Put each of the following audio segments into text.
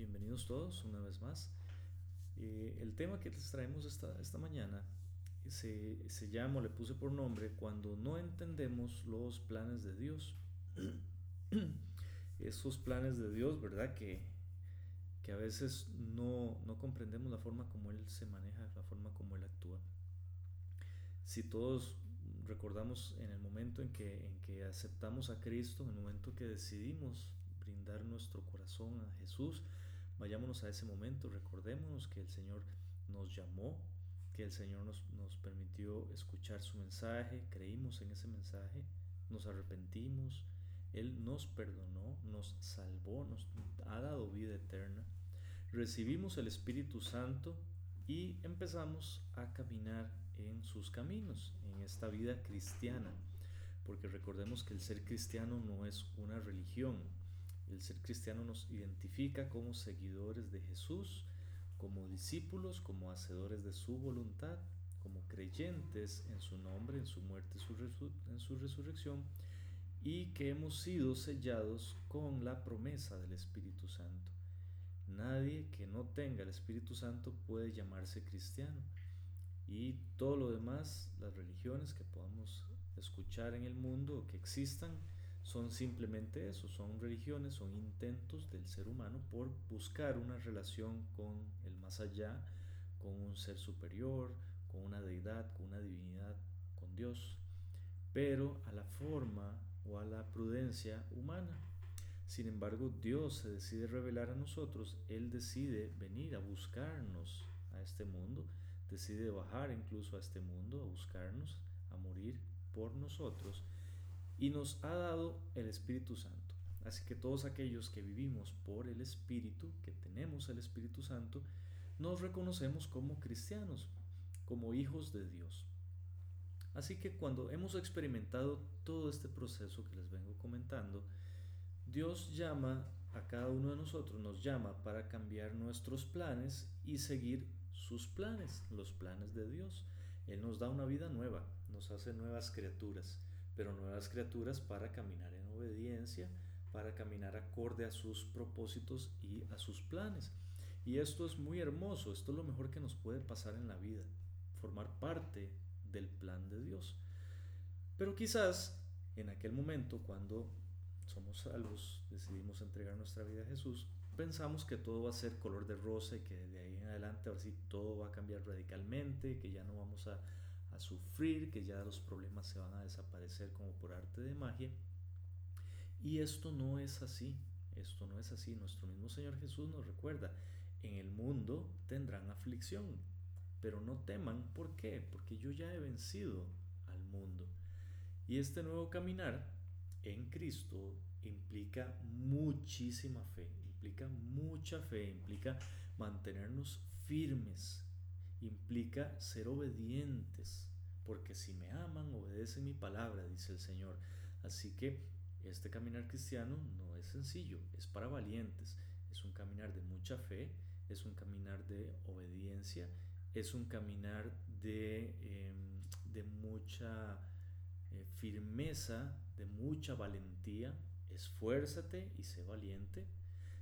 bienvenidos todos una vez más. Eh, el tema que les traemos esta, esta mañana se, se llama, le puse por nombre, cuando no entendemos los planes de Dios. Esos planes de Dios, ¿verdad? Que, que a veces no, no comprendemos la forma como Él se maneja, la forma como Él actúa. Si todos recordamos en el momento en que, en que aceptamos a Cristo, en el momento que decidimos brindar nuestro corazón a Jesús, vayámonos a ese momento, recordémonos que el Señor nos llamó, que el Señor nos, nos permitió escuchar su mensaje, creímos en ese mensaje, nos arrepentimos, Él nos perdonó, nos salvó, nos ha dado vida eterna, recibimos el Espíritu Santo y empezamos a caminar en sus caminos, en esta vida cristiana, porque recordemos que el ser cristiano no es una religión, el ser cristiano nos identifica como seguidores de Jesús, como discípulos, como hacedores de su voluntad, como creyentes en su nombre, en su muerte, en su resurrección, y que hemos sido sellados con la promesa del Espíritu Santo. Nadie que no tenga el Espíritu Santo puede llamarse cristiano. Y todo lo demás, las religiones que podamos escuchar en el mundo o que existan, son simplemente eso, son religiones, son intentos del ser humano por buscar una relación con el más allá, con un ser superior, con una deidad, con una divinidad, con Dios, pero a la forma o a la prudencia humana. Sin embargo, Dios se decide revelar a nosotros, Él decide venir a buscarnos a este mundo, decide bajar incluso a este mundo, a buscarnos, a morir por nosotros, y nos ha dado el Espíritu Santo. Así que todos aquellos que vivimos por el Espíritu, que tenemos el Espíritu Santo, nos reconocemos como cristianos, como hijos de Dios. Así que cuando hemos experimentado todo este proceso que les vengo comentando, Dios llama a cada uno de nosotros, nos llama para cambiar nuestros planes y seguir sus planes, los planes de Dios. Él nos da una vida nueva, nos hace nuevas criaturas, pero nuevas criaturas para caminar en obediencia, para caminar acorde a sus propósitos y a sus planes. Y esto es muy hermoso, esto es lo mejor que nos puede pasar en la vida, formar parte del plan de Dios. Pero quizás en aquel momento, cuando somos salvos, decidimos entregar nuestra vida a Jesús, pensamos que todo va a ser color de rosa y que de ahí en adelante ahora sí todo va a cambiar radicalmente, que ya no vamos a, sufrir, que ya los problemas se van a desaparecer como por arte de magia. Y esto no es así, esto no es así. Nuestro mismo Señor Jesús nos recuerda, en el mundo tendrán aflicción, pero no teman, ¿por qué? Porque yo ya he vencido al mundo. Y este nuevo caminar en Cristo implica muchísima fe, implica mucha fe, implica mantenernos firmes, implica ser obedientes, porque si me aman, obedecen mi palabra, dice el Señor. Así que este caminar cristiano no es sencillo, es para valientes, es un caminar de mucha fe, es un caminar de obediencia, es un caminar de, em, de mucha eh, firmeza, de mucha valentía, esfuérzate y sé valiente.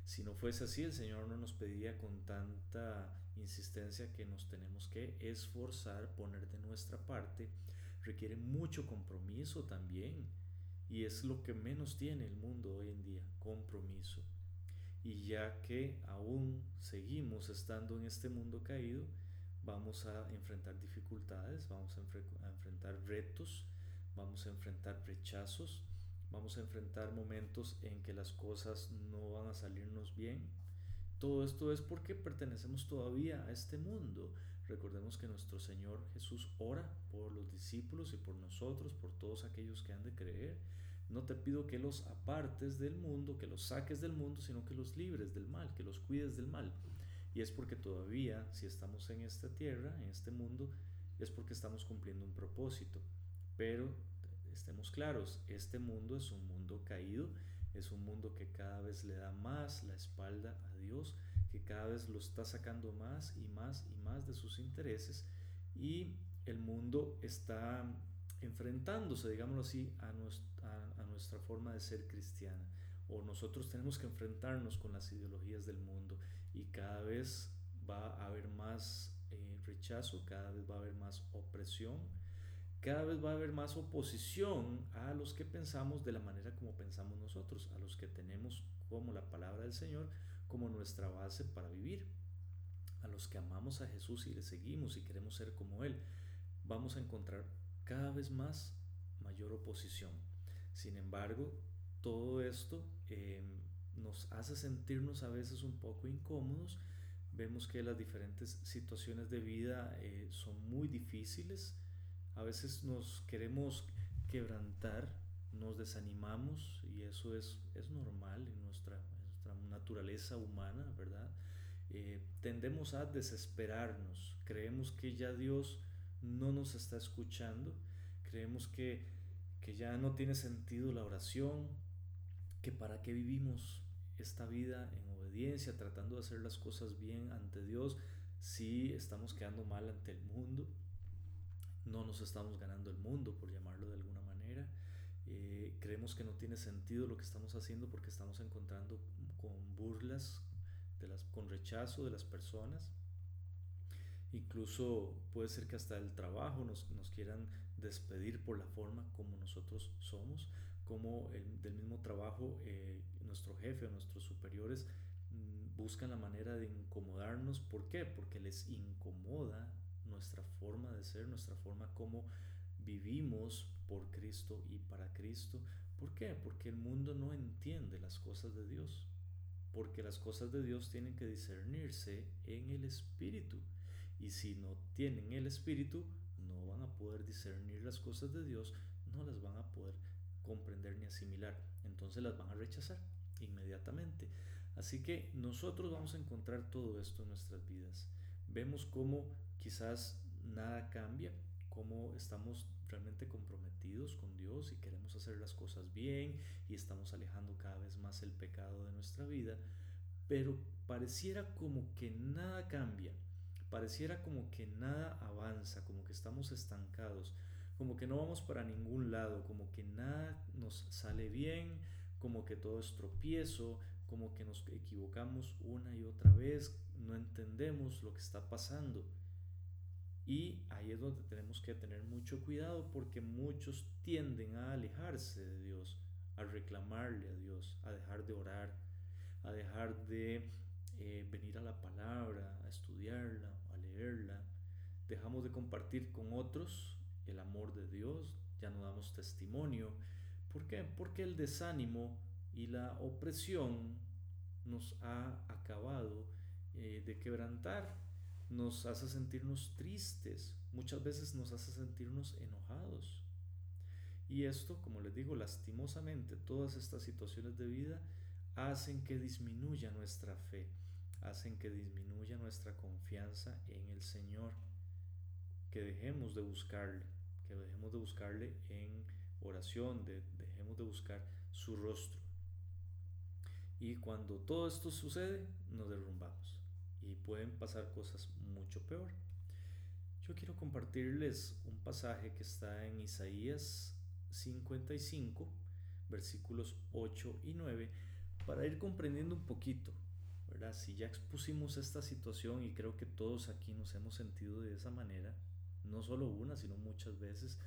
Si no fuese así, el Señor no nos pediría con tanta insistencia que nos tenemos que esforzar, poner de nuestra parte. Requiere mucho compromiso también. Y es lo que menos tiene el mundo hoy en día, compromiso. Y ya que aún seguimos estando en este mundo caído, vamos a enfrentar dificultades, vamos a, enfrentar retos, vamos a enfrentar rechazos, vamos a enfrentar momentos en que las cosas no van a salirnos bien. Todo esto es porque pertenecemos todavía a este mundo. Recordemos que nuestro Señor Jesús ora por los discípulos y por nosotros, por todos aquellos que han de creer. No te pido que los apartes del mundo, que los saques del mundo, sino que los libres del mal, que los cuides del mal. Y es porque todavía, si estamos en esta tierra, en este mundo, es porque estamos cumpliendo un propósito. Pero estemos claros, este mundo es un mundo caído, es un mundo que cada vez le da más la espalda a Dios, que cada vez lo está sacando más y más y más de sus intereses y el mundo está enfrentándose, digámoslo así, a nuestra, forma de ser cristiana. o nosotros tenemos que enfrentarnos con las ideologías del mundo y cada vez va a haber más eh, rechazo, cada vez va a haber más opresión, cada vez va a haber más oposición a los que pensamos de la manera como pensamos nosotros, a los que tenemos como la palabra del Señor como nuestra base para vivir, a los que amamos a Jesús y le seguimos y queremos ser como Él, vamos a encontrar cada vez más mayor oposición. Sin embargo, todo esto eh, nos hace sentirnos a veces un poco incómodos. Vemos que las diferentes situaciones de vida eh, son muy difíciles. A veces nos queremos quebrantar, nos desanimamos y eso es, es normal en nuestra, nuestra naturaleza humana, ¿verdad? Eh, tendemos a desesperarnos, creemos que ya Dios no nos está escuchando, creemos que, que ya no tiene sentido la oración, que para qué vivimos esta vida en obediencia, tratando de hacer las cosas bien ante Dios, si estamos quedando mal ante el mundo, no nos estamos ganando el mundo, por llamarlo de alguna manera. Eh, creemos que no tiene sentido lo que estamos haciendo porque estamos encontrando con burlas, de las, con rechazo de las personas. Incluso puede ser que hasta el trabajo nos, nos quieran despedir por la forma como nosotros somos como el, del mismo trabajo eh, nuestro jefe o nuestros superiores mm, buscan la manera de incomodarnos. ¿Por qué? Porque les incomoda nuestra forma de ser, nuestra forma como vivimos por Cristo y para Cristo. ¿Por qué? Porque el mundo no entiende las cosas de Dios. Porque las cosas de Dios tienen que discernirse en el Espíritu. Y si no tienen el Espíritu, no van a poder discernir las cosas de Dios, no las van a poder comprender ni asimilar. Entonces las van a rechazar inmediatamente. Así que nosotros vamos a encontrar todo esto en nuestras vidas. Vemos cómo quizás nada cambia, cómo estamos realmente comprometidos con Dios y queremos hacer las cosas bien y estamos alejando cada vez más el pecado de nuestra vida, pero pareciera como que nada cambia, pareciera como que nada avanza, como que estamos estancados, como que no vamos para ningún lado, como que nada nos sale bien, como que todo es tropiezo, como que nos equivocamos una y otra vez, no entendemos lo que está pasando. Y ahí es donde tenemos que tener mucho cuidado porque muchos tienden a alejarse de Dios, a reclamarle a Dios, a dejar de orar, a dejar de eh, venir a la palabra, a estudiarla, a leerla. Dejamos de compartir con otros el amor de Dios, ya no damos testimonio. ¿Por qué? Porque el desánimo y la opresión nos ha acabado eh, de quebrantar, nos hace sentirnos tristes, muchas veces nos hace sentirnos enojados. Y esto, como les digo, lastimosamente, todas estas situaciones de vida hacen que disminuya nuestra fe, hacen que disminuya nuestra confianza en el Señor, que dejemos de buscarle que dejemos de buscarle en oración, de, dejemos de buscar su rostro. Y cuando todo esto sucede, nos derrumbamos y pueden pasar cosas mucho peor. Yo quiero compartirles un pasaje que está en Isaías 55, versículos 8 y 9, para ir comprendiendo un poquito, ¿verdad? Si ya expusimos esta situación y creo que todos aquí nos hemos sentido de esa manera, no solo una, sino muchas veces,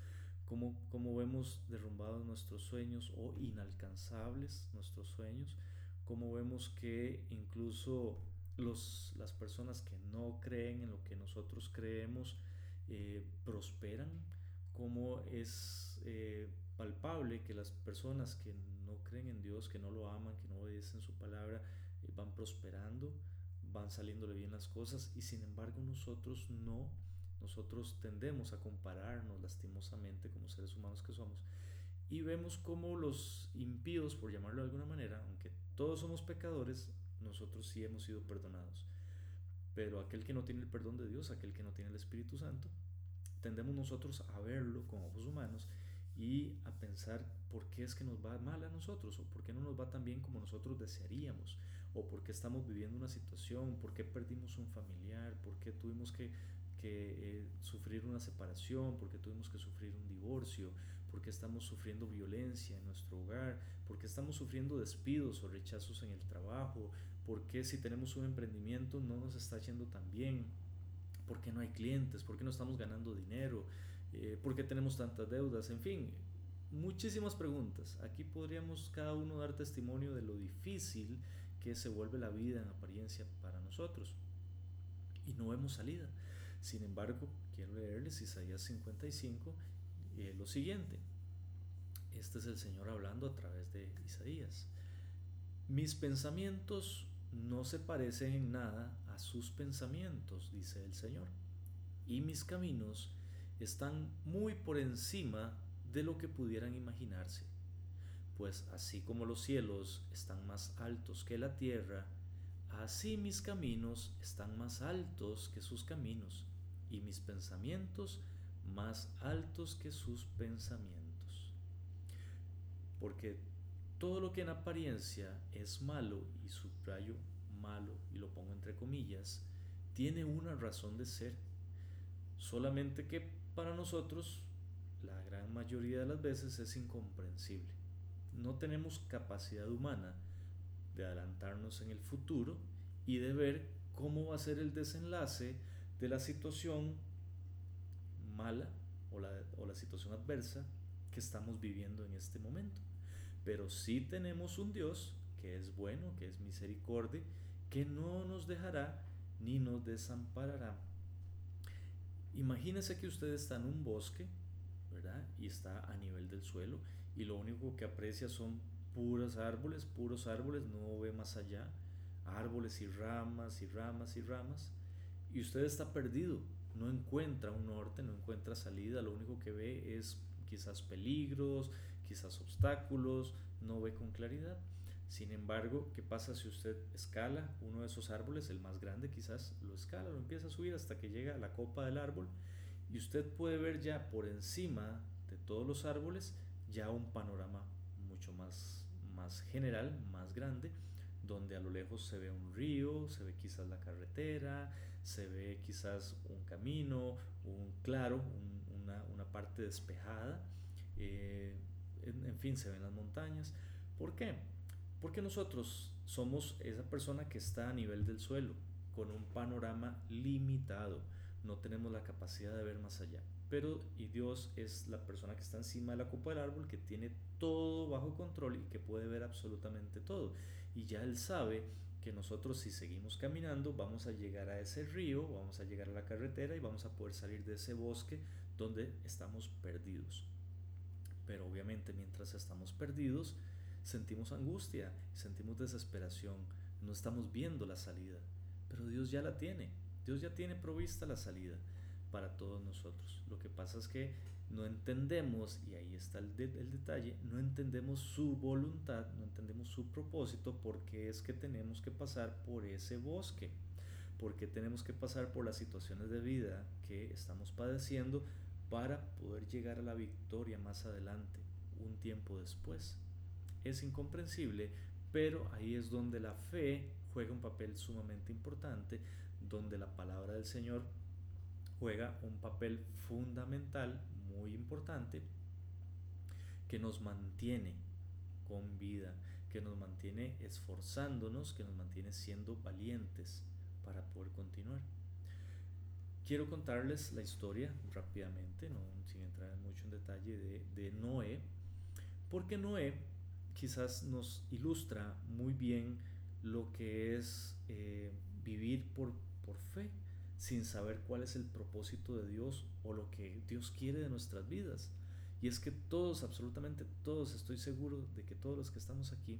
como, como vemos derrumbados nuestros sueños o inalcanzables nuestros sueños, como vemos que incluso las personas que no creen en lo que nosotros creemos eh, prosperan, como es eh, palpable que las personas que no creen en Dios, que no lo aman, que no obedecen su palabra, eh, van prosperando, van saliéndole bien las cosas y sin embargo nosotros no. Nosotros tendemos a compararnos lastimosamente como seres humanos que somos y vemos como los impíos, por llamarlo de alguna manera, aunque todos somos pecadores, nosotros sí hemos sido perdonados. Pero aquel que no tiene el perdón de Dios, aquel que no tiene el Espíritu Santo, tendemos nosotros a verlo con ojos humanos y a pensar por qué es que nos va mal a nosotros o por qué no nos va tan bien como nosotros desearíamos o por qué estamos viviendo una situación, por qué perdimos un familiar, por qué tuvimos que que eh, sufrir una separación, porque tuvimos que sufrir un divorcio, por qué estamos sufriendo violencia en nuestro hogar, por qué estamos sufriendo despidos o rechazos en el trabajo, por qué si tenemos un emprendimiento no nos está yendo tan bien, por qué no hay clientes, por qué no estamos ganando dinero, eh, por qué tenemos tantas deudas, en fin, muchísimas preguntas. Aquí podríamos cada uno dar testimonio de lo difícil que se vuelve la vida en apariencia para nosotros. Y no vemos salida. Sin embargo, quiero leerles Isaías 55, eh, lo siguiente. Este es el Señor hablando a través de Isaías. Mis pensamientos no se parecen en nada a sus pensamientos, dice el Señor. Y mis caminos están muy por encima de lo que pudieran imaginarse. Pues así como los cielos están más altos que la tierra, así mis caminos están más altos que sus caminos, y mis pensamientos más altos que sus pensamientos. Porque todo lo que en apariencia es malo, y subrayo malo y lo pongo entre comillas, tiene una razón de ser. Solamente que para nosotros la gran mayoría de las veces es incomprensible. No tenemos capacidad humana de adelantarnos en el futuro y de ver cómo va a ser el desenlace de la situación mala o la, o la situación adversa que estamos viviendo en este momento. Pero sí tenemos un Dios que es bueno, que es misericordia, que no nos dejará ni nos desamparará. Imagínese que usted está en un bosque y está a nivel del suelo y lo único que aprecia son puros árboles, puros árboles, no ve más allá, árboles y ramas y ramas y ramas y usted está perdido, no encuentra un norte, no encuentra salida, lo único que ve es quizás peligros, quizás obstáculos, no ve con claridad. Sin embargo, ¿qué pasa si usted escala uno de esos árboles, el más grande quizás, lo escala, lo empieza a subir hasta que llega a la copa del árbol y usted puede ver ya por encima de todos los árboles ya un panorama mucho más, más general, más grande, donde a lo lejos se ve un río, se ve quizás la carretera, se ve quizás un camino, un claro, una, una, parte despejada, eh, en, en fin, se ven las montañas. ¿Por qué? Porque nosotros somos esa persona que está a nivel del suelo, con un panorama limitado no tenemos la capacidad de ver más allá. Pero y Dios es la persona que está encima de la copa del árbol, que tiene todo bajo control y que puede ver absolutamente todo. Y ya Él sabe que nosotros si seguimos caminando vamos a llegar a ese río, vamos a llegar a la carretera y vamos a poder salir de ese bosque donde estamos perdidos. Pero obviamente mientras estamos perdidos sentimos angustia, sentimos desesperación, no estamos viendo la salida, pero Dios ya la tiene Dios ya tiene provista la salida para todos nosotros. Lo que pasa es que no entendemos, y ahí está el, el, detalle, no entendemos su voluntad, no entendemos su propósito, porque es que tenemos que pasar por ese bosque, porque tenemos que pasar por las situaciones de vida que estamos padeciendo para poder llegar a la victoria más adelante, un tiempo después. Es incomprensible, pero ahí es donde la fe juega un papel sumamente importante, donde la palabra del Señor juega un papel fundamental, muy importante, que nos mantiene con vida, que nos mantiene esforzándonos, que nos mantiene siendo valientes para poder continuar. Quiero contarles la historia rápidamente, no, sin entrar mucho en detalle, de, de Noé, porque Noé quizás nos ilustra muy bien lo que es eh, vivir por por fe, sin saber cuál es el propósito de Dios o lo que Dios quiere de nuestras vidas. Y es que todos, absolutamente todos, estoy seguro de que todos los que estamos aquí,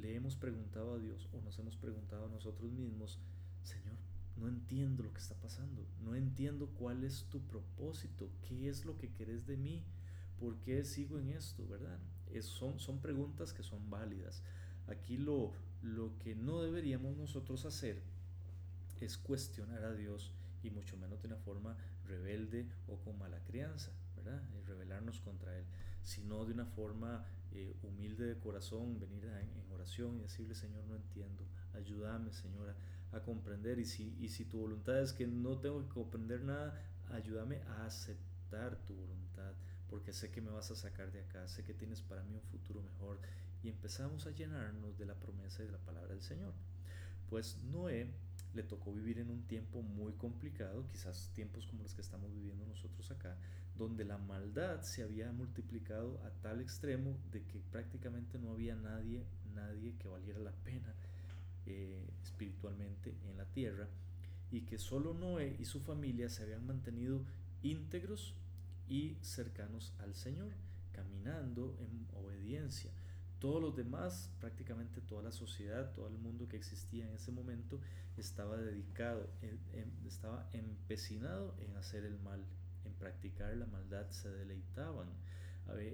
le hemos preguntado a Dios o nos hemos preguntado a nosotros mismos, Señor, no entiendo lo que está pasando, no entiendo cuál es tu propósito, qué es lo que querés de mí, por qué sigo en esto, ¿verdad? Es, son, son preguntas que son válidas. Aquí lo, lo que no deberíamos nosotros hacer es cuestionar a Dios y mucho menos de una forma rebelde o con mala crianza, ¿verdad? Y rebelarnos contra Él, sino de una forma eh, humilde de corazón, venir en oración y decirle, Señor, no entiendo, ayúdame, Señora, a comprender. Y si, y si tu voluntad es que no tengo que comprender nada, ayúdame a aceptar tu voluntad, porque sé que me vas a sacar de acá, sé que tienes para mí un futuro mejor. Y empezamos a llenarnos de la promesa y de la palabra del Señor. Pues Noé le tocó vivir en un tiempo muy complicado, quizás tiempos como los que estamos viviendo nosotros acá, donde la maldad se había multiplicado a tal extremo de que prácticamente no había nadie, nadie que valiera la pena eh, espiritualmente en la tierra y que solo Noé y su familia se habían mantenido íntegros y cercanos al Señor, caminando en obediencia. Todos los demás, prácticamente toda la sociedad, todo el mundo que existía en ese momento, estaba dedicado, estaba empecinado en hacer el mal, en practicar la maldad, se deleitaban.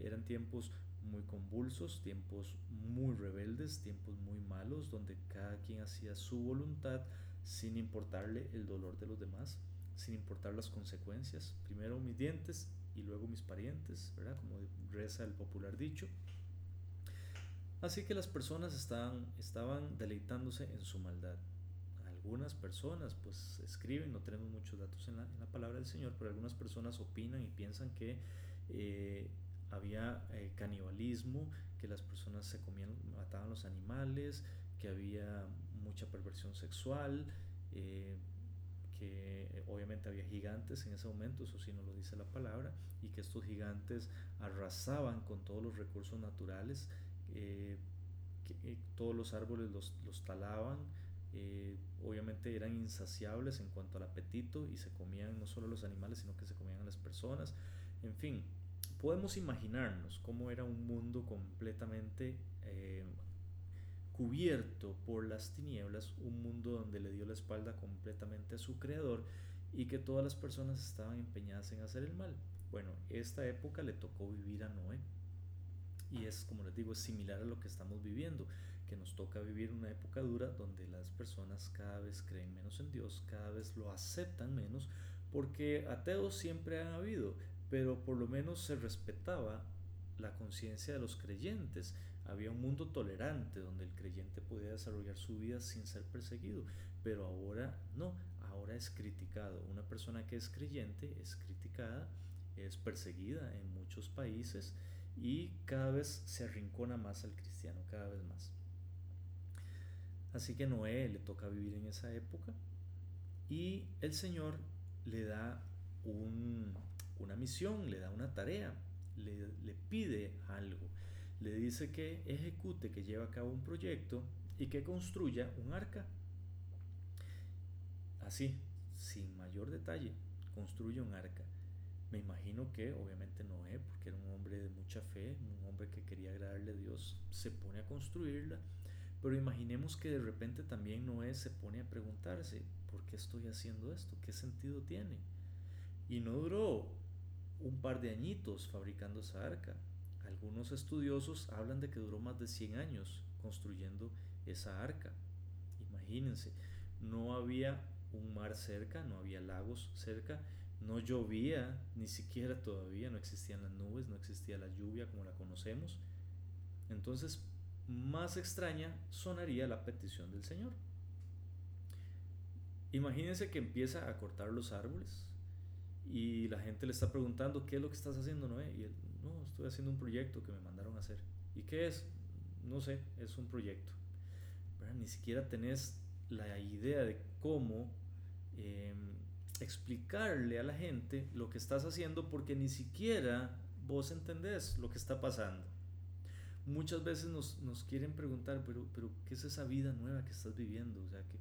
eran tiempos muy convulsos, tiempos muy rebeldes, tiempos muy malos, donde cada quien hacía su voluntad sin importarle el dolor de los demás, sin importar las consecuencias. Primero mis dientes y luego mis parientes, ¿verdad? Como reza el popular dicho. Así que las personas estaban, estaban deleitándose en su maldad. Algunas personas pues escriben, no tenemos muchos datos en la, palabra del Señor, pero algunas personas opinan y piensan que eh, había eh, canibalismo, que las personas se comían, mataban los animales, que había mucha perversión sexual, eh, que obviamente había gigantes en ese momento, eso sí no lo dice la palabra, y que estos gigantes arrasaban con todos los recursos naturales, eh, que todos los árboles los, los talaban, obviamente eran insaciables en cuanto al apetito y se comían no solo los animales, sino que se comían a las personas, en fin, podemos imaginarnos cómo era un mundo completamente eh, cubierto por las tinieblas, un mundo donde le dio la espalda completamente a su creador y que todas las personas estaban empeñadas en hacer el mal. Bueno, esta época le tocó vivir a Noé y es, como les digo, es similar a lo que estamos viviendo, que nos toca vivir una época dura donde las personas cada vez creen menos en Dios, cada vez lo aceptan menos, porque ateos siempre han habido, pero por lo menos se respetaba la conciencia de los creyentes. Había un mundo tolerante donde el creyente podía desarrollar su vida sin ser perseguido, pero ahora no, ahora es criticado. Una persona que es creyente es criticada, es perseguida en muchos países y cada vez se arrincona más al cristiano, cada vez más. Así que Noé le toca vivir en esa época y el Señor le da un, una misión, le da una tarea, le pide algo, le dice que ejecute, que lleve a cabo un proyecto y que construya un arca. Así, sin mayor detalle, construye un arca. Me imagino que obviamente Noé, porque era un hombre de mucha fe, un hombre que quería agradarle a Dios, se pone a construirla. Pero imaginemos que de repente también Noé se pone a preguntarse, ¿por qué estoy haciendo esto? ¿Qué sentido tiene? Y no duró un par de añitos fabricando esa arca. Algunos estudiosos hablan de que duró más de 100 años construyendo esa arca. Imagínense, no había un mar cerca, no había lagos cerca, no llovía, ni siquiera todavía, no existían las nubes, no existía la lluvia como la conocemos. Entonces, más extraña sonaría la petición del Señor. Imagínense que empieza a cortar los árboles, y la gente le está preguntando, ¿qué es lo que estás haciendo, Noé? No, estoy haciendo un proyecto que me mandaron a hacer. ¿Y qué es? No sé, es un proyecto. Ni siquiera tenés la idea de cómo em, explicarle a la gente lo que estás haciendo porque ni siquiera vos entendés lo que está pasando. Muchas veces nos, nos quieren preguntar, pero, pero ¿qué es esa vida nueva que estás viviendo? O sea, que,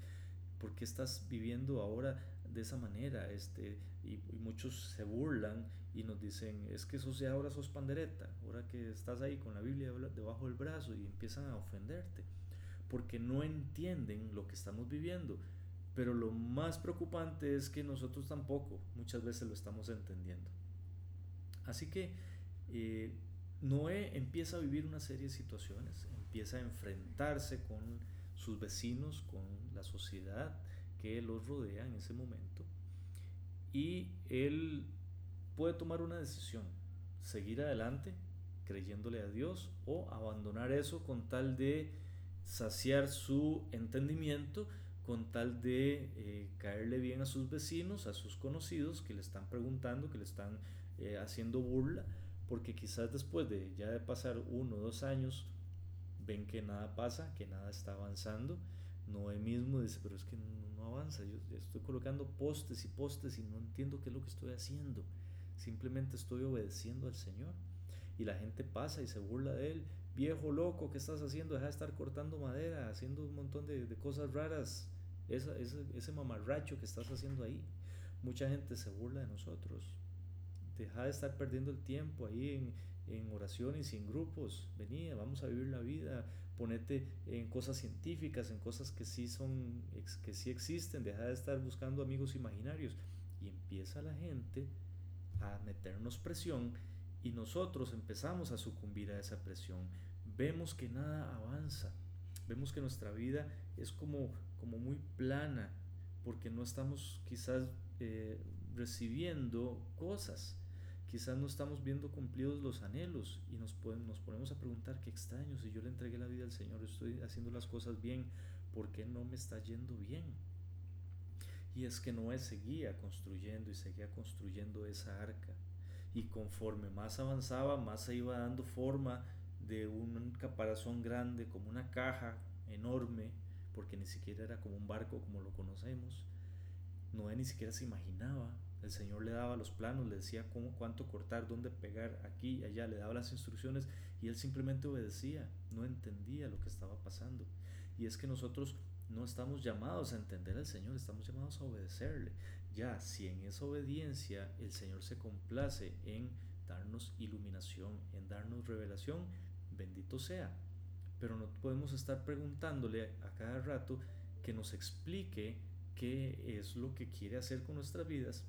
¿por qué estás viviendo ahora de esa manera? Este, y, muchos se burlan y nos dicen, es que eso sea ahora sos pandereta, ahora que estás ahí con la Biblia debajo del brazo y empiezan a ofenderte, porque no entienden lo que estamos viviendo. Pero lo más preocupante es que nosotros tampoco muchas veces lo estamos entendiendo. Así que eh, Noé empieza a vivir una serie de situaciones, empieza a enfrentarse con sus vecinos, con la sociedad que los rodea en ese momento y él puede tomar una decisión, seguir adelante creyéndole a Dios o abandonar eso con tal de saciar su entendimiento, con tal de eh, caerle bien a sus vecinos, a sus conocidos que le están preguntando, que le están eh, haciendo burla, porque quizás después de ya de pasar uno o dos años, ven que nada pasa, que nada está avanzando. Noé mismo dice, pero es que no, avanza, yo estoy colocando postes y postes y no entiendo qué es lo que estoy haciendo. Simplemente estoy obedeciendo al Señor. Y la gente pasa y se burla de él. Viejo loco, ¿qué estás haciendo? Deja de estar cortando madera, haciendo un montón de, cosas raras. Esa, ese, ese mamarracho que estás haciendo ahí. Mucha gente se burla de nosotros. Deja de estar perdiendo el tiempo ahí en, en oraciones y en grupos. Vení, vamos a vivir la vida. Ponete en cosas científicas, en cosas que sí son, que sí existen. Deja de estar buscando amigos imaginarios. Y empieza la gente meternos presión y nosotros empezamos a sucumbir a esa presión. Vemos que nada avanza. Vemos que nuestra vida es como, como muy plana porque no estamos quizás eh, recibiendo cosas Quizás no estamos viendo cumplidos los anhelos y nos, nos ponemos a preguntar qué extraño, si yo le entregué la vida al Señor, estoy haciendo las cosas bien, ¿por qué no me está yendo bien? Y es que Noé seguía construyendo y seguía construyendo esa arca. Y conforme más avanzaba, más se iba dando forma de un caparazón grande, como una caja enorme, porque ni siquiera era como un barco como lo conocemos. Noé ni siquiera se imaginaba el Señor le daba los planos, le decía cuánto cortar, dónde pegar, aquí y allá, le daba las instrucciones y él simplemente obedecía, no entendía lo que estaba pasando. Y es que nosotros no estamos llamados a entender al Señor, estamos llamados a obedecerle. Ya, si en esa obediencia el Señor se complace en darnos iluminación, en darnos revelación, bendito sea. Pero no podemos estar preguntándole a cada rato que nos explique qué es lo que quiere hacer con nuestras vidas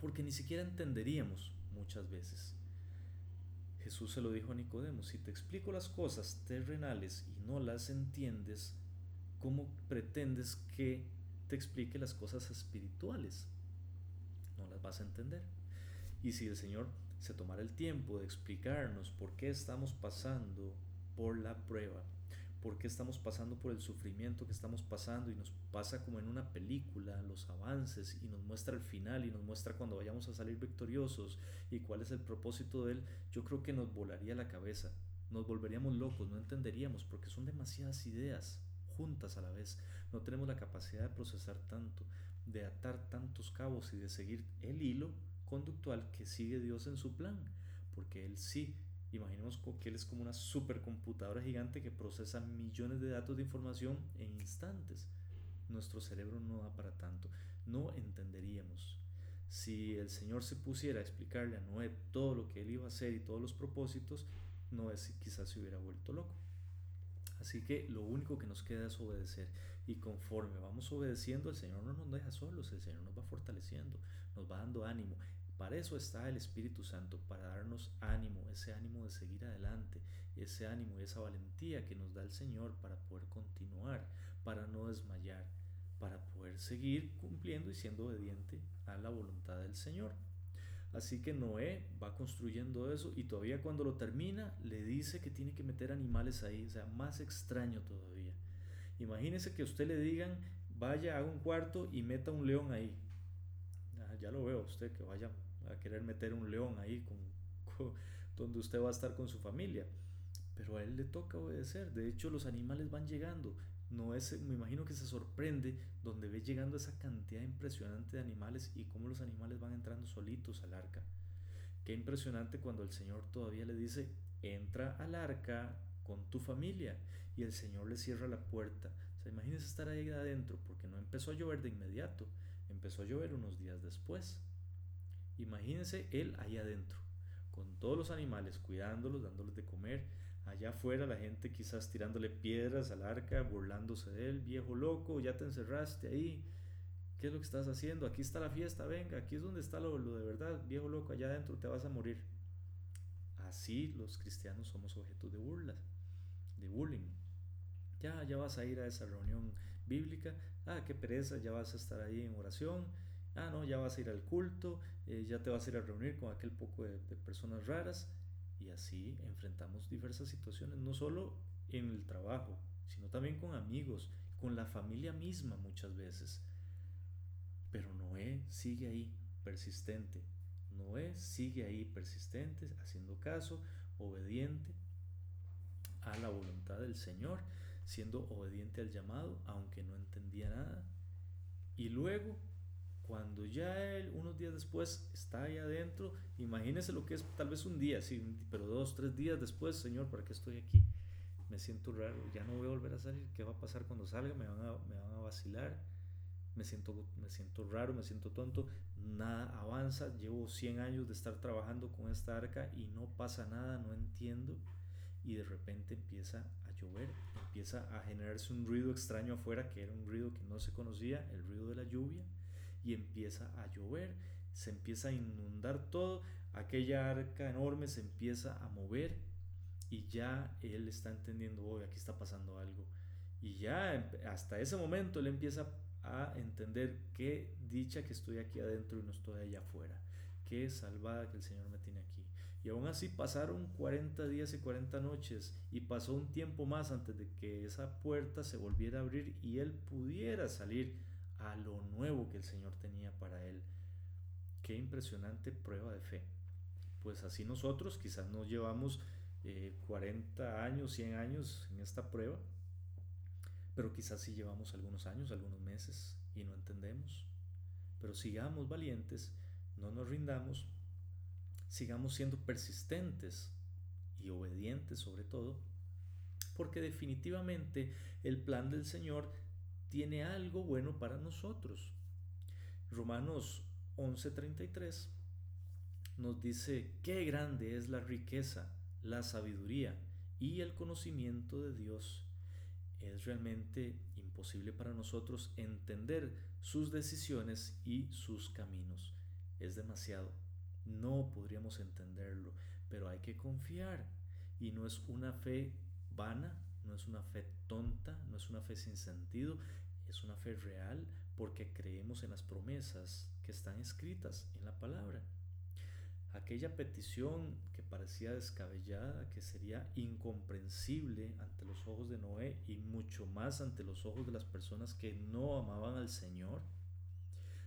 porque ni siquiera entenderíamos muchas veces. Jesús se lo dijo a Nicodemo, si te explico las cosas terrenales y no las entiendes, ¿cómo pretendes que te explique las cosas espirituales? No las vas a entender. Y si el Señor se tomara el tiempo de explicarnos por qué estamos pasando por la prueba, por qué estamos pasando por el sufrimiento que estamos pasando y nos pasa como en una película los avances y nos muestra el final y nos muestra cuando vayamos a salir victoriosos y cuál es el propósito de él, yo creo que nos volaría la cabeza, nos volveríamos locos, no entenderíamos porque son demasiadas ideas juntas a la vez, no tenemos la capacidad de procesar tanto, de atar tantos cabos y de seguir el hilo conductual que sigue Dios en su plan, porque Él sí Imaginemos que él es como una supercomputadora gigante que procesa millones de datos de información en instantes. Nuestro cerebro no da para tanto. No entenderíamos. Si el Señor se pusiera a explicarle a Noé todo lo que él iba a hacer y todos los propósitos, Noé quizás se hubiera vuelto loco. Así que lo único que nos queda es obedecer. Y conforme vamos obedeciendo, el Señor no nos deja solos, el Señor nos va fortaleciendo, nos va dando ánimo. Para eso está el Espíritu Santo, para darnos ánimo, ese ánimo de seguir adelante, ese ánimo y esa valentía que nos da el Señor para poder continuar, para no desmayar, para poder seguir cumpliendo y siendo obediente a la voluntad del Señor. Así que Noé va construyendo eso y todavía cuando lo termina le dice que tiene que meter animales ahí, o sea, más extraño todavía. Imagínese que usted le digan, vaya a un cuarto y meta un león ahí. Ah, ya lo veo, usted que vaya a querer meter un león ahí con, donde usted va a estar con su familia. Pero a él le toca obedecer. De hecho, los animales van llegando. No es, me imagino que se sorprende donde ve llegando esa cantidad impresionante de animales y cómo los animales van entrando solitos al arca. Qué impresionante cuando el Señor todavía le dice, entra al arca con tu familia y el Señor le cierra la puerta. O sea, imagínese estar ahí adentro porque no empezó a llover de inmediato, empezó a llover unos días después. Imagínense él ahí adentro, con todos los animales, cuidándolos, dándoles de comer. Allá afuera la gente quizás tirándole piedras al arca, burlándose de él, viejo loco, ya te encerraste ahí. ¿Qué es lo que estás haciendo? Aquí está la fiesta, venga, aquí es donde está lo, de verdad, viejo loco, allá adentro te vas a morir. Así los cristianos somos objetos de burlas, de bullying. Ya, ya vas a ir a esa reunión bíblica, ah, qué pereza, ya vas a estar ahí en oración, ah, no, ya vas a ir al culto, eh, ya te vas a ir a reunir con aquel poco de, personas raras así enfrentamos diversas situaciones, no solo en el trabajo, sino también con amigos, con la familia misma muchas veces. Pero Noé sigue ahí, persistente, Noé sigue ahí persistente, haciendo caso, obediente a la voluntad del Señor, siendo obediente al llamado, aunque no entendía nada. Y luego, cuando ya él, unos días después, está ahí adentro, imagínese lo que es tal vez un día, sí, pero dos, tres días después, Señor, ¿para qué estoy aquí? Me siento raro, ya no voy a volver a salir, ¿qué va a pasar cuando salga? Me van a, me van a vacilar me siento, me siento raro, me siento tonto, nada avanza, llevo 100 años de estar trabajando con esta arca y no pasa nada, no entiendo. Y de repente empieza a llover, empieza a generarse un ruido extraño afuera, que era un ruido que no se conocía, el ruido de la lluvia, y empieza a llover, se empieza a inundar todo, aquella arca enorme se empieza a mover y ya él está entendiendo, hoy aquí está pasando algo. Y ya hasta ese momento él empieza a entender qué dicha que estoy aquí adentro y no estoy allá afuera. Qué salvada que el Señor me tiene aquí. Y aún así pasaron 40 días y 40 noches y pasó un tiempo más antes de que esa puerta se volviera a abrir y él pudiera salir a lo nuevo que el Señor tenía para él. Qué impresionante prueba de fe. Pues así nosotros quizás no llevamos 40 eh, años, 100 años en esta prueba, pero quizás sí llevamos algunos años, algunos meses y no entendemos. Pero sigamos valientes, no nos rindamos, sigamos siendo persistentes y obedientes sobre todo, porque definitivamente el plan del Señor tiene algo bueno para nosotros. Romanos 11:33 nos dice, qué grande es la riqueza, la sabiduría y el conocimiento de Dios es realmente imposible para nosotros entender sus decisiones y sus caminos. Es demasiado. No podríamos entenderlo, pero hay que confiar. Y no es una fe vana, no es una fe tonta, no es una fe sin sentido, es una fe real porque creemos en las promesas que están escritas en la palabra. Aquella petición que parecía descabellada, que sería incomprensible ante los ojos de Noé y mucho más ante los ojos de las personas que no amaban al Señor,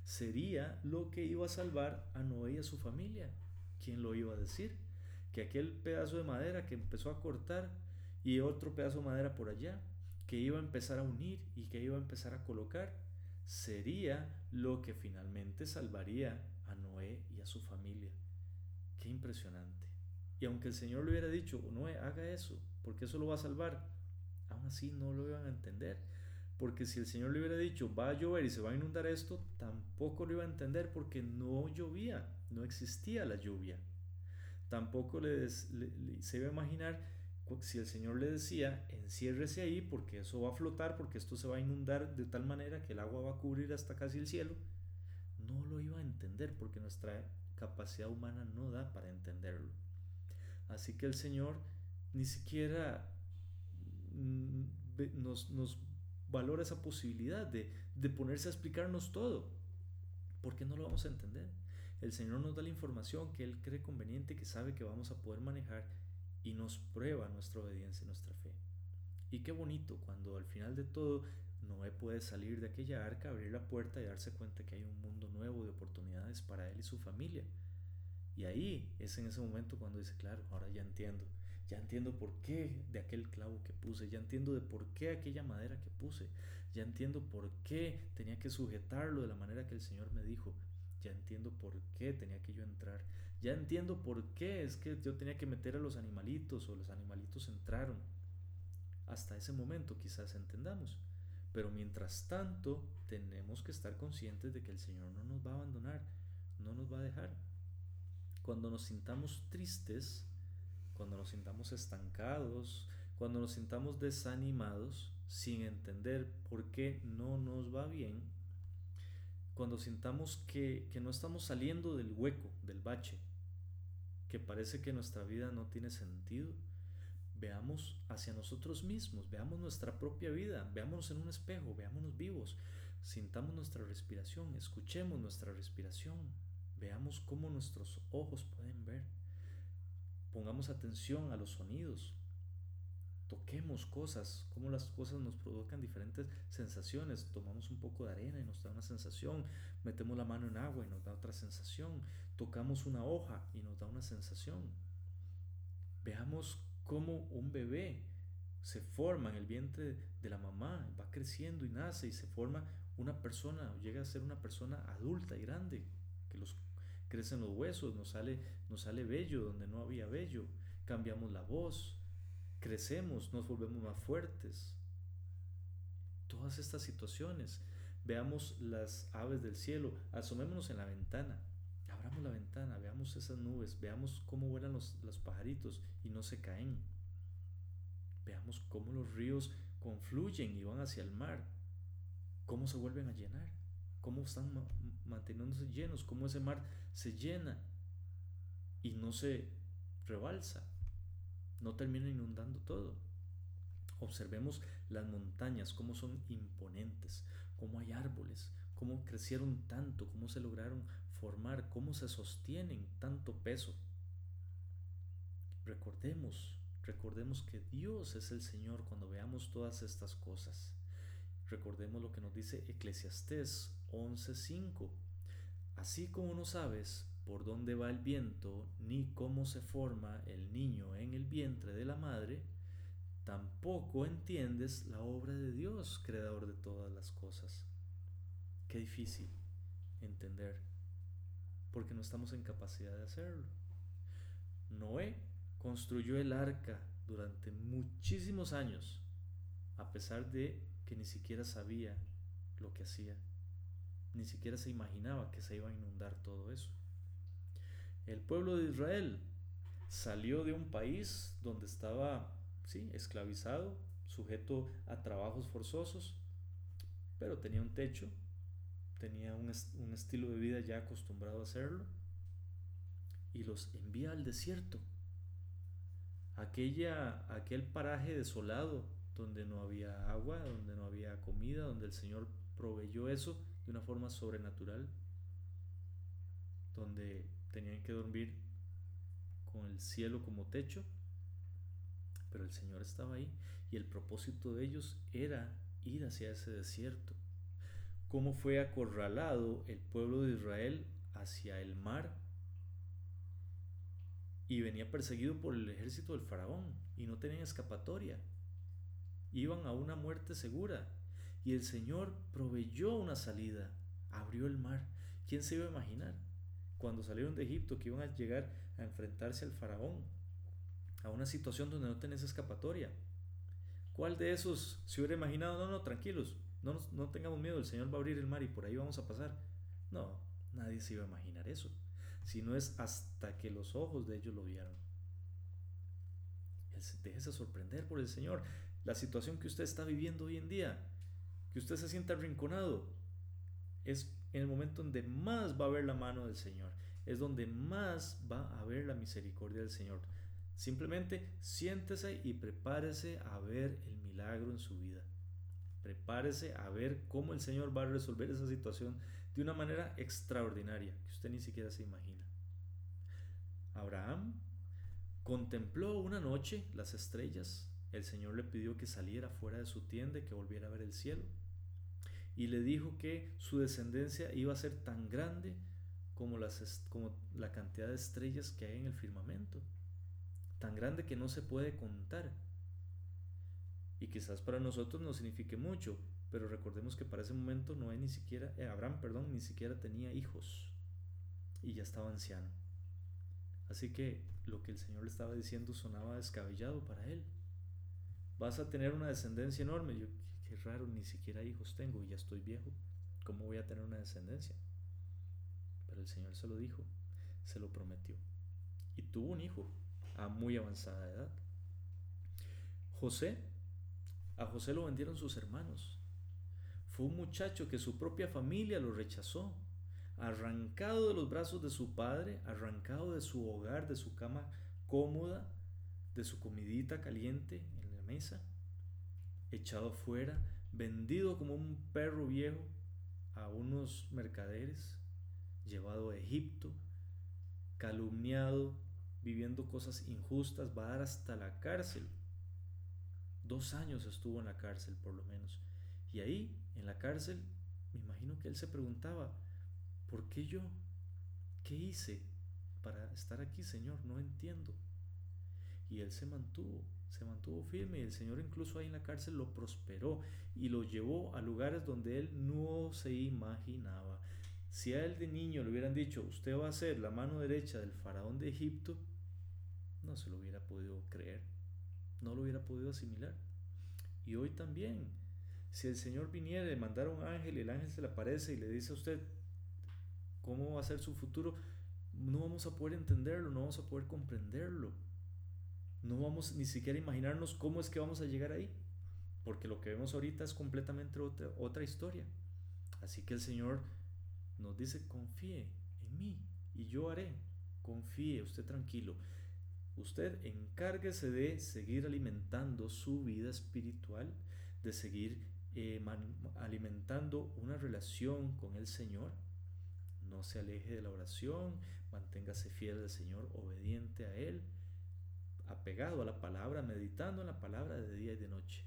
sería lo que iba a salvar a Noé y a su familia. ¿Quién lo iba a decir? Que aquel pedazo de madera que empezó a cortar y otro pedazo de madera por allá, que iba a empezar a unir y que iba a empezar a colocar, sería lo que finalmente salvaría a Noé y a su familia. Qué impresionante. Y aunque el Señor le hubiera dicho, no haga eso, porque eso lo va a salvar, aún así no lo iban a entender. Porque si el Señor le hubiera dicho, va a llover y se va a inundar esto, tampoco lo iba a entender porque no llovía, no existía la lluvia. Tampoco le, se iba a imaginar si el Señor le decía, enciérrese ahí porque eso va a flotar, porque esto se va a inundar de tal manera que el agua va a cubrir hasta casi el cielo. No lo iba a entender porque nuestra capacidad humana no da para entenderlo. Así que el Señor ni siquiera mm, nos, nos valora esa posibilidad de, de ponerse a explicarnos todo, porque no lo vamos a entender. El Señor nos da la información que Él cree conveniente, que sabe que vamos a poder manejar y nos prueba nuestra obediencia y nuestra fe. Y qué bonito cuando al final de todo Noé puede salir de aquella arca, abrir la puerta y darse cuenta que hay un mundo nuevo de oportunidades para él y su familia. Y ahí es en ese momento cuando dice, claro, ahora ya entiendo. Ya entiendo por qué de aquel clavo que puse, ya entiendo de por qué aquella madera que puse, ya entiendo por qué tenía que sujetarlo de la manera que el Señor me dijo, ya entiendo por qué tenía que yo entrar, ya entiendo por qué es que yo tenía que meter a los animalitos o los animalitos entraron. Hasta ese momento quizás entendamos. Pero mientras tanto, tenemos que estar conscientes de que el Señor no nos va a abandonar, no nos va a dejar. Cuando nos sintamos tristes, cuando nos sintamos estancados, cuando nos sintamos desanimados, sin entender por qué no nos va bien, cuando sintamos que, que no estamos saliendo del hueco, del bache, que parece que nuestra vida no tiene sentido, veamos hacia nosotros mismos, veamos nuestra propia vida, veámonos en un espejo, veámonos vivos, sintamos nuestra respiración, escuchemos nuestra respiración, veamos cómo nuestros ojos pueden ver, pongamos atención a los sonidos. Toquemos cosas, cómo las cosas nos provocan diferentes sensaciones. Tomamos un poco de arena y nos da una sensación, metemos la mano en agua y nos da otra sensación, tocamos una hoja y nos da una sensación. Veamos cómo un bebé se forma en el vientre de la mamá, va creciendo y nace y se forma una persona, llega a ser una persona adulta y grande, que los crecen los huesos, nos sale, nos sale vello donde no había vello, cambiamos la voz, crecemos, nos volvemos más fuertes. Todas estas situaciones. Veamos las aves del cielo, asomémonos en la ventana, abramos la ventana, veamos esas nubes, veamos cómo vuelan los, los pajaritos y no se caen. Veamos cómo los ríos confluyen y van hacia el mar, cómo se vuelven a llenar, cómo están manteniéndose llenos, cómo ese mar se llena y no se rebalsa no termina inundando todo. Observemos las montañas, cómo son imponentes, cómo hay árboles, cómo crecieron tanto, cómo se lograron formar, cómo se sostienen tanto peso. Recordemos, recordemos que Dios es el Señor cuando veamos todas estas cosas. Recordemos lo que nos dice Eclesiastés 11:5. Así como no sabes por dónde va el viento, ni cómo se forma el niño en el vientre de la madre, tampoco entiendes la obra de Dios, creador de todas las cosas. Qué difícil entender, porque no estamos en capacidad de hacerlo. Noé construyó el arca durante muchísimos años, a pesar de que ni siquiera sabía lo que hacía, ni siquiera se imaginaba que se iba a inundar todo eso. El pueblo de Israel salió de un país donde estaba, sí, esclavizado, sujeto a trabajos forzosos, pero tenía un techo, tenía un, estilo de vida ya acostumbrado a hacerlo, y los envía al desierto, aquella, aquel paraje desolado donde no había agua, donde no había comida, donde el Señor proveyó eso de una forma sobrenatural, donde tenían que dormir con el cielo como techo, pero el Señor estaba ahí y el propósito de ellos era ir hacia ese desierto. Cómo fue acorralado el pueblo de Israel hacia el mar y venía perseguido por el ejército del faraón y no tenían escapatoria. Iban a una muerte segura y el Señor proveyó una salida, abrió el mar. ¿Quién se iba a imaginar? Cuando salieron de Egipto que iban a llegar a enfrentarse al faraón, a una situación donde no tenés escapatoria. ¿Cuál de esos se hubiera imaginado? No, no, tranquilos, no, no tengamos miedo, el Señor va a abrir el mar y por ahí vamos a pasar. No, nadie se iba a imaginar eso, si no es hasta que los ojos de ellos lo vieron. Déjese sorprender por el Señor. La situación que usted está viviendo hoy en día, que usted se sienta arrinconado, es en el momento donde más va a ver la mano del Señor, es donde más va a ver la misericordia del Señor. Simplemente siéntese y prepárese a ver el milagro en su vida. Prepárese a ver cómo el Señor va a resolver esa situación de una manera extraordinaria que usted ni siquiera se imagina. Abraham contempló una noche las estrellas. El Señor le pidió que saliera fuera de su tienda y que volviera a ver el cielo y le dijo que su descendencia iba a ser tan grande como, las, como la cantidad de estrellas que hay en el firmamento, tan grande que no se puede contar. Y quizás para nosotros no signifique mucho, pero recordemos que para ese momento no hay ni siquiera, eh, Abraham, perdón, ni siquiera tenía hijos y ya estaba anciano. Así que lo que el Señor le estaba diciendo sonaba descabellado para él. Vas a tener una descendencia enorme. Yo raro, ni siquiera hijos tengo y ya estoy viejo. ¿Cómo voy a tener una descendencia? Pero el Señor se lo dijo, se lo prometió. Y tuvo un hijo a muy avanzada edad. José, a José lo vendieron sus hermanos. Fue un muchacho que su propia familia lo rechazó, arrancado de los brazos de su padre, arrancado de su hogar, de su cama cómoda, de su comidita caliente en la mesa echado fuera, vendido como un perro viejo a unos mercaderes, llevado a Egipto, calumniado, viviendo cosas injustas, va a dar hasta la cárcel. Dos años estuvo en la cárcel por lo menos. Y ahí, en la cárcel, me imagino que él se preguntaba, ¿por qué yo? ¿Qué hice para estar aquí, Señor? No entiendo. Y él se mantuvo, se mantuvo firme y el Señor incluso ahí en la cárcel lo prosperó y lo llevó a lugares donde él no se imaginaba. Si a él de niño le hubieran dicho, usted va a ser la mano derecha del faraón de Egipto, no se lo hubiera podido creer, no lo hubiera podido asimilar. Y hoy también, si el Señor viniera y mandara un ángel y el ángel se le aparece y le dice a usted cómo va a ser su futuro, no vamos a poder entenderlo, no vamos a poder comprenderlo. No vamos ni siquiera a imaginarnos cómo es que vamos a llegar ahí, porque lo que vemos ahorita es completamente otra, otra historia. Así que el Señor nos dice, confíe en mí y yo haré. Confíe, usted tranquilo. Usted encárguese de seguir alimentando su vida espiritual, de seguir eh, alimentando una relación con el Señor. No se aleje de la oración, manténgase fiel al Señor, obediente a Él, apegado a la palabra, meditando en la palabra de día y de noche.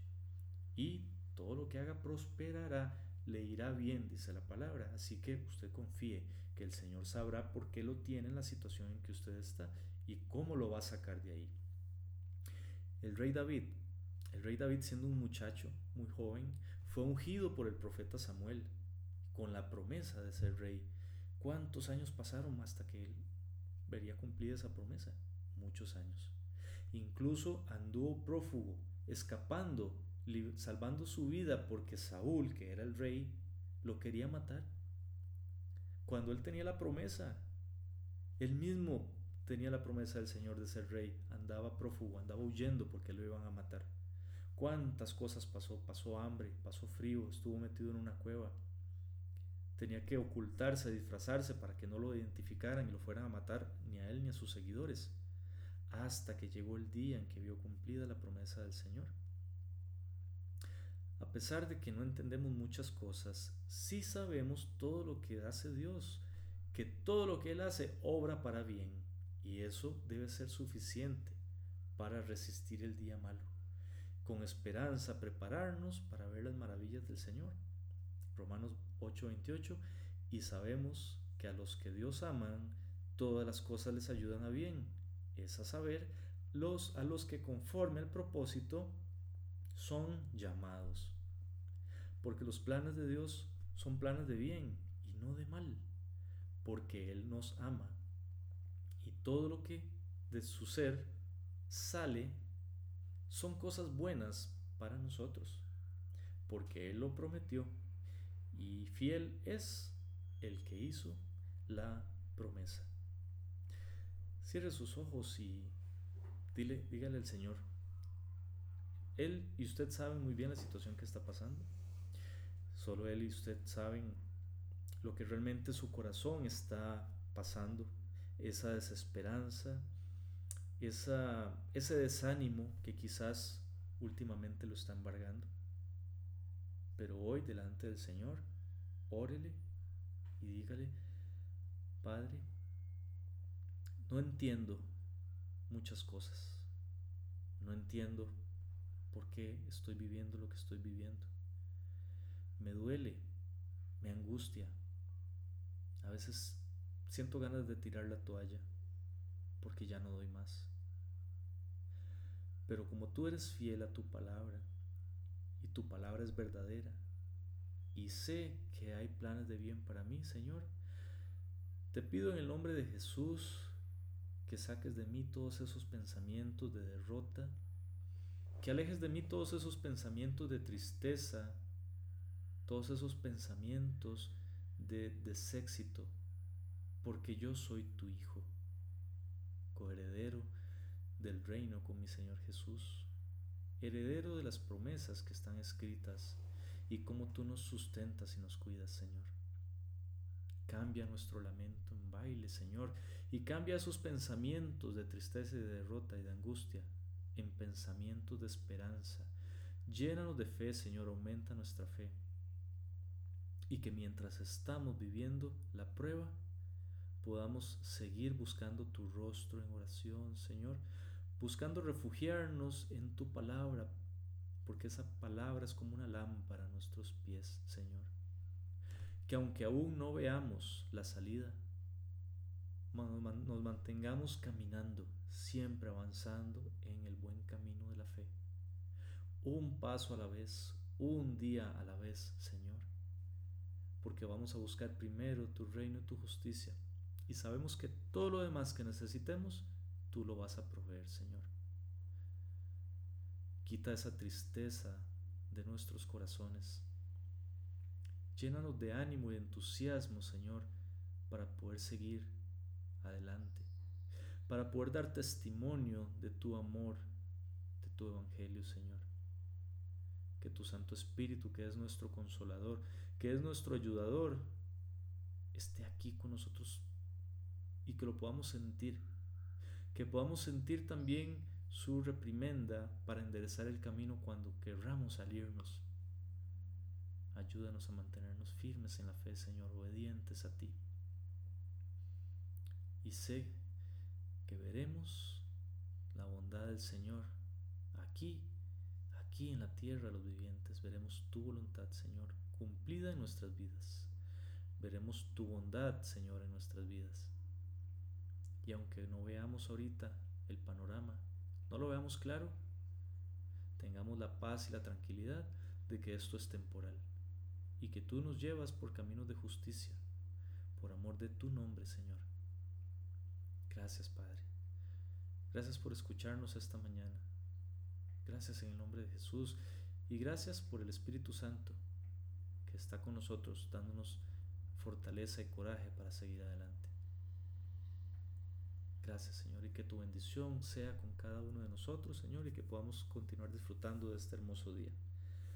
Y todo lo que haga prosperará, le irá bien, dice la palabra. Así que usted confíe que el Señor sabrá por qué lo tiene en la situación en que usted está y cómo lo va a sacar de ahí. El rey David, el rey David siendo un muchacho muy joven, fue ungido por el profeta Samuel con la promesa de ser rey. ¿Cuántos años pasaron hasta que él vería cumplida esa promesa? Muchos años. Incluso anduvo prófugo, escapando, salvando su vida porque Saúl, que era el rey, lo quería matar. Cuando él tenía la promesa, él mismo tenía la promesa del Señor de ser rey, andaba prófugo, andaba huyendo porque lo iban a matar. ¿Cuántas cosas pasó? Pasó hambre, pasó frío, estuvo metido en una cueva. Tenía que ocultarse, disfrazarse para que no lo identificaran y lo fueran a matar ni a él ni a sus seguidores, hasta que llegó el día en que vio cumplida la promesa del Señor. A pesar de que no entendemos muchas cosas, sí sabemos todo lo que hace Dios, que todo lo que Él hace obra para bien y eso debe ser suficiente para resistir el día malo. Con esperanza prepararnos para ver las maravillas del Señor. Romanos 8:28 y sabemos que a los que Dios aman, todas las cosas les ayudan a bien. Es a saber, los a los que conforme al propósito son llamados. Porque los planes de Dios son planes de bien y no de mal, porque Él nos ama todo lo que de su ser sale son cosas buenas para nosotros, porque Él lo prometió y fiel es el que hizo la promesa. Cierre sus ojos y dile, dígale al Señor. Él y usted saben muy bien la situación que está pasando. Solo Él y usted saben lo que realmente su corazón está pasando esa desesperanza, esa, ese desánimo que quizás últimamente lo está embargando. Pero hoy delante del Señor, órele y dígale, Padre, no entiendo muchas cosas. No entiendo por qué estoy viviendo lo que estoy viviendo. Me duele, me angustia. A veces Siento ganas de tirar la toalla porque ya no doy más. Pero como tú eres fiel a tu palabra y tu palabra es verdadera y sé que hay planes de bien para mí, Señor, te pido en el nombre de Jesús que saques de mí todos esos pensamientos de derrota, que alejes de mí todos esos pensamientos de tristeza, todos esos pensamientos de deséxito, porque yo soy tu Hijo, coheredero del reino con mi Señor Jesús, heredero de las promesas que están escritas y cómo tú nos sustentas y nos cuidas, Señor. Cambia nuestro lamento en baile, Señor, y cambia esos pensamientos de tristeza y de derrota y de angustia en pensamientos de esperanza. Llénanos de fe, Señor, aumenta nuestra fe. Y que mientras estamos viviendo la prueba, podamos seguir buscando tu rostro en oración, Señor, buscando refugiarnos en tu palabra, porque esa palabra es como una lámpara a nuestros pies, Señor. Que aunque aún no veamos la salida, nos mantengamos caminando, siempre avanzando en el buen camino de la fe. Un paso a la vez, un día a la vez, Señor. Porque vamos a buscar primero tu reino y tu justicia. Y sabemos que todo lo demás que necesitemos, tú lo vas a proveer, Señor. Quita esa tristeza de nuestros corazones. Llénanos de ánimo y entusiasmo, Señor, para poder seguir adelante, para poder dar testimonio de tu amor, de tu evangelio, Señor. Que tu Santo Espíritu, que es nuestro consolador, que es nuestro ayudador, esté aquí con nosotros y que lo podamos sentir. Que podamos sentir también su reprimenda para enderezar el camino cuando querramos salirnos. Ayúdanos a mantenernos firmes en la fe, Señor, obedientes a ti. Y sé que veremos la bondad del Señor aquí, aquí en la tierra los vivientes. Veremos tu voluntad, Señor, cumplida en nuestras vidas. Veremos tu bondad, Señor, en nuestras vidas. Y aunque no veamos ahorita el panorama, no lo veamos claro, tengamos la paz y la tranquilidad de que esto es temporal y que tú nos llevas por caminos de justicia, por amor de tu nombre, Señor. Gracias, Padre. Gracias por escucharnos esta mañana. Gracias en el nombre de Jesús y gracias por el Espíritu Santo que está con nosotros dándonos fortaleza y coraje para seguir adelante. Gracias, Señor, y que tu bendición sea con cada uno de nosotros, Señor, y que podamos continuar disfrutando de este hermoso día.